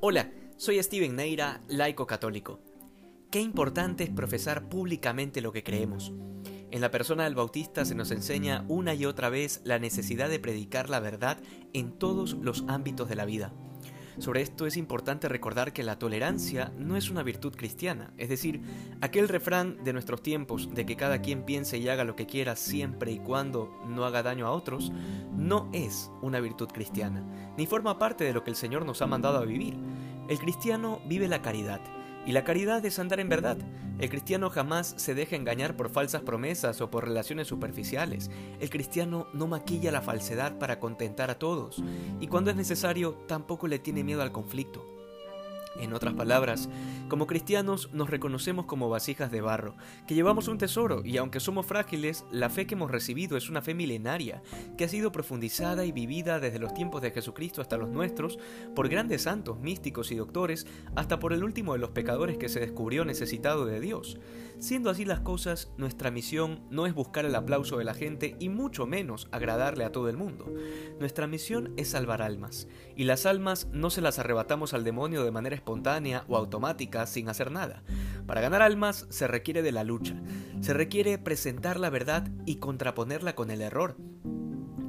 Hola, soy Steven Neira, laico católico. Qué importante es profesar públicamente lo que creemos. En la persona del Bautista se nos enseña una y otra vez la necesidad de predicar la verdad en todos los ámbitos de la vida. Sobre esto es importante recordar que la tolerancia no es una virtud cristiana, es decir, aquel refrán de nuestros tiempos de que cada quien piense y haga lo que quiera siempre y cuando no haga daño a otros, no es una virtud cristiana, ni forma parte de lo que el Señor nos ha mandado a vivir. El cristiano vive la caridad, y la caridad es andar en verdad. El cristiano jamás se deja engañar por falsas promesas o por relaciones superficiales. El cristiano no maquilla la falsedad para contentar a todos. Y cuando es necesario, tampoco le tiene miedo al conflicto. En otras palabras, como cristianos nos reconocemos como vasijas de barro, que llevamos un tesoro y aunque somos frágiles, la fe que hemos recibido es una fe milenaria, que ha sido profundizada y vivida desde los tiempos de Jesucristo hasta los nuestros, por grandes santos, místicos y doctores, hasta por el último de los pecadores que se descubrió necesitado de Dios. Siendo así las cosas, nuestra misión no es buscar el aplauso de la gente y mucho menos agradarle a todo el mundo. Nuestra misión es salvar almas, y las almas no se las arrebatamos al demonio de manera espontánea o automática sin hacer nada. Para ganar almas se requiere de la lucha, se requiere presentar la verdad y contraponerla con el error,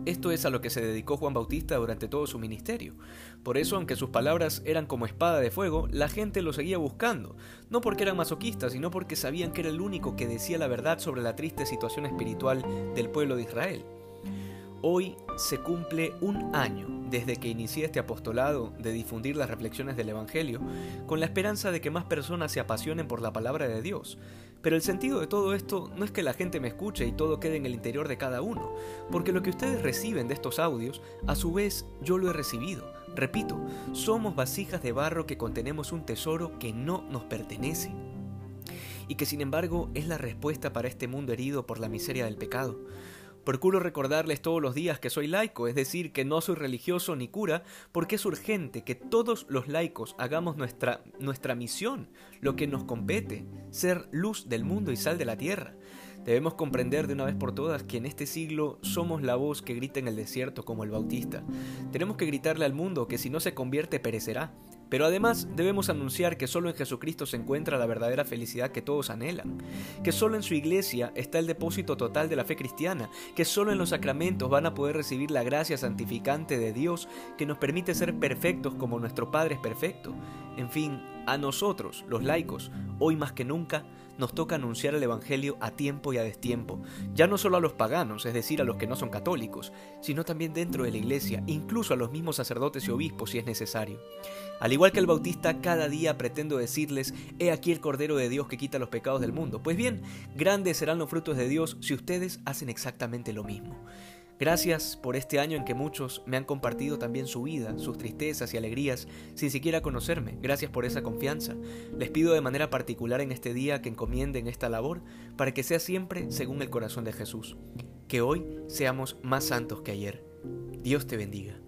esto es a lo que se dedicó Juan Bautista durante todo su ministerio. Por eso, aunque sus palabras eran como espada de fuego, la gente lo seguía buscando, no porque eran masoquistas, sino porque sabían que era el único que decía la verdad sobre la triste situación espiritual del pueblo de Israel. Hoy se cumple un año desde que inicié este apostolado de difundir las reflexiones del Evangelio, con la esperanza de que más personas se apasionen por la palabra de Dios. Pero el sentido de todo esto no es que la gente me escuche y todo quede en el interior de cada uno, porque lo que ustedes reciben de estos audios, a su vez yo lo he recibido. Repito, somos vasijas de barro que contenemos un tesoro que no nos pertenece y que sin embargo es la respuesta para este mundo herido por la miseria del pecado. Procuro recordarles todos los días que soy laico, es decir, que no soy religioso ni cura, porque es urgente que todos los laicos hagamos nuestra, nuestra misión, lo que nos compete, ser luz del mundo y sal de la tierra. Debemos comprender de una vez por todas que en este siglo somos la voz que grita en el desierto como el Bautista. Tenemos que gritarle al mundo que si no se convierte perecerá. Pero además debemos anunciar que solo en Jesucristo se encuentra la verdadera felicidad que todos anhelan, que solo en su iglesia está el depósito total de la fe cristiana, que solo en los sacramentos van a poder recibir la gracia santificante de Dios que nos permite ser perfectos como nuestro Padre es perfecto. En fin, a nosotros, los laicos, hoy más que nunca, nos toca anunciar el Evangelio a tiempo y a destiempo, ya no solo a los paganos, es decir, a los que no son católicos, sino también dentro de la Iglesia, incluso a los mismos sacerdotes y obispos si es necesario. Al igual que el Bautista, cada día pretendo decirles, he aquí el Cordero de Dios que quita los pecados del mundo. Pues bien, grandes serán los frutos de Dios si ustedes hacen exactamente lo mismo. Gracias por este año en que muchos me han compartido también su vida, sus tristezas y alegrías, sin siquiera conocerme. Gracias por esa confianza. Les pido de manera particular en este día que encomienden esta labor para que sea siempre según el corazón de Jesús. Que hoy seamos más santos que ayer. Dios te bendiga.